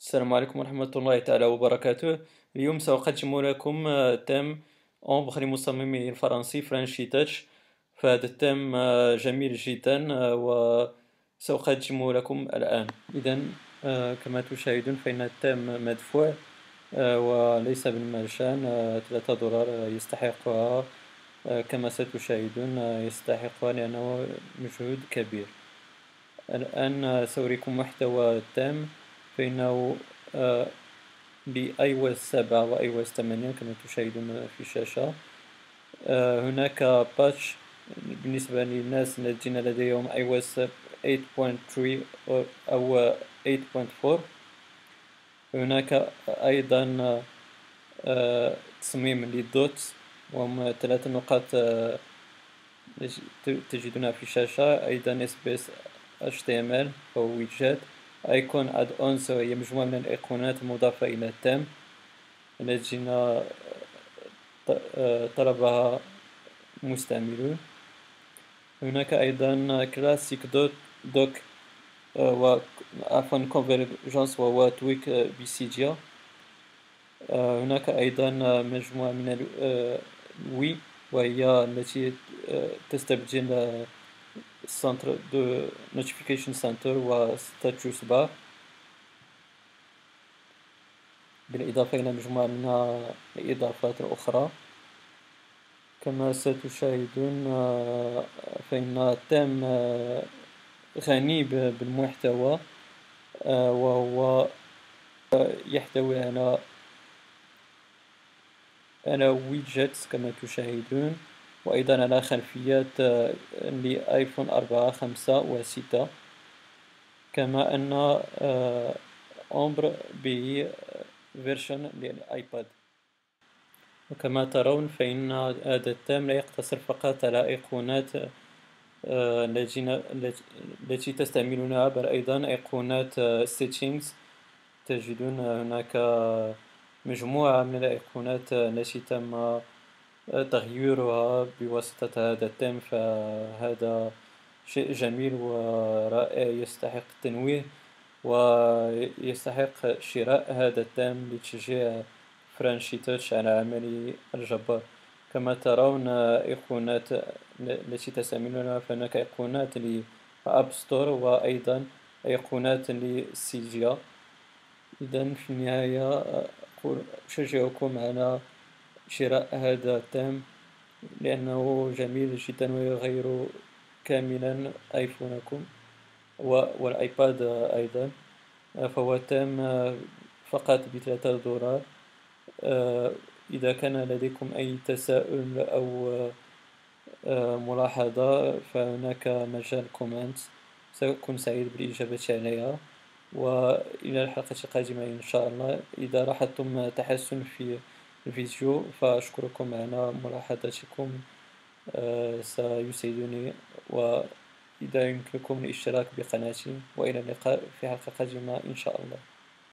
السلام عليكم ورحمة الله تعالى وبركاته. اليوم سأقدم لكم theme Ambre لمصممي الفرنسي Frenchi Touch فهذا التيم جميل جدا وسأقدم لكم الآن. إذا كما تشاهدون فإن التيم مدفوع وليس بالمجان ثلاثة دولار يستحقها كما ستشاهدون يستحقها لأنه مجهود كبير. الآن سأريكم محتوى التيم فإنه ب iOS سبعة و iOS ثمانية كما تشاهدون في الشاشة. هناك patch بالنسبة للناس الذين لديهم iOS 8.3 أو 8.4 هناك أيضا تصميم لل dots وهم ثلاث نقاط تجدونها في الشاشة. أيضا إم إل أو ويدجات أيقون أد أونس هي مجموعة من الأيقونات المضافة إلى التام التي طلبها مستعملون هناك أيضا كلاسيك دوت دوك و عفوا كونفرجنس وهو تويك بسيجيا هناك أيضا مجموعة من ال UI وهي التي تستبدل centre de notification center و status bar بالإضافة إلى مجموعة من الإضافات الأخرى. كما ستشاهدون فإن التام غني بالمحتوى وهو يحتوي على على widgets كما تشاهدون. وأيضا على خلفيات ل iPhone أربعة خمسة وستة. كما أن Ambre به version لل iPad. وكما ترون فإن هذا التام لا يقتصر فقط على أيقونات التي تستعملونها بل أيضا أيقونات settings. تجدون هناك مجموعة من الأيقونات التي تم تغييرها بواسطة هذا التيم فهذا شيء جميل ورائع يستحق التنويه ويستحق شراء هذا التيم لتشجيع Frenchi Touch على عمله الجبار. كما ترون أيقونات التي تستعملونها فهناك أيقونات لأب ستور وأيضا أيقونات لسيجيا إذا في النهاية أشجعكم على شراء هذا التام لأنه جميل جدا ويغير كاملا آيفونكم والآيباد أيضا. فهو تام فقط بثلاثة دولار. إذا كان لديكم أي تساؤل أو ملاحظة فهناك مجال كومنت. سأكون سعيد بالإجابة عليها. وإلى الحلقة القادمة إن شاء الله. إذا لاحظتم تحسن في الفيديو فأشكركم على ملاحظتكم سيسعدني وإذا يمكنكم الاشتراك بقناتي وإلى اللقاء في حلقة قادمة إن شاء الله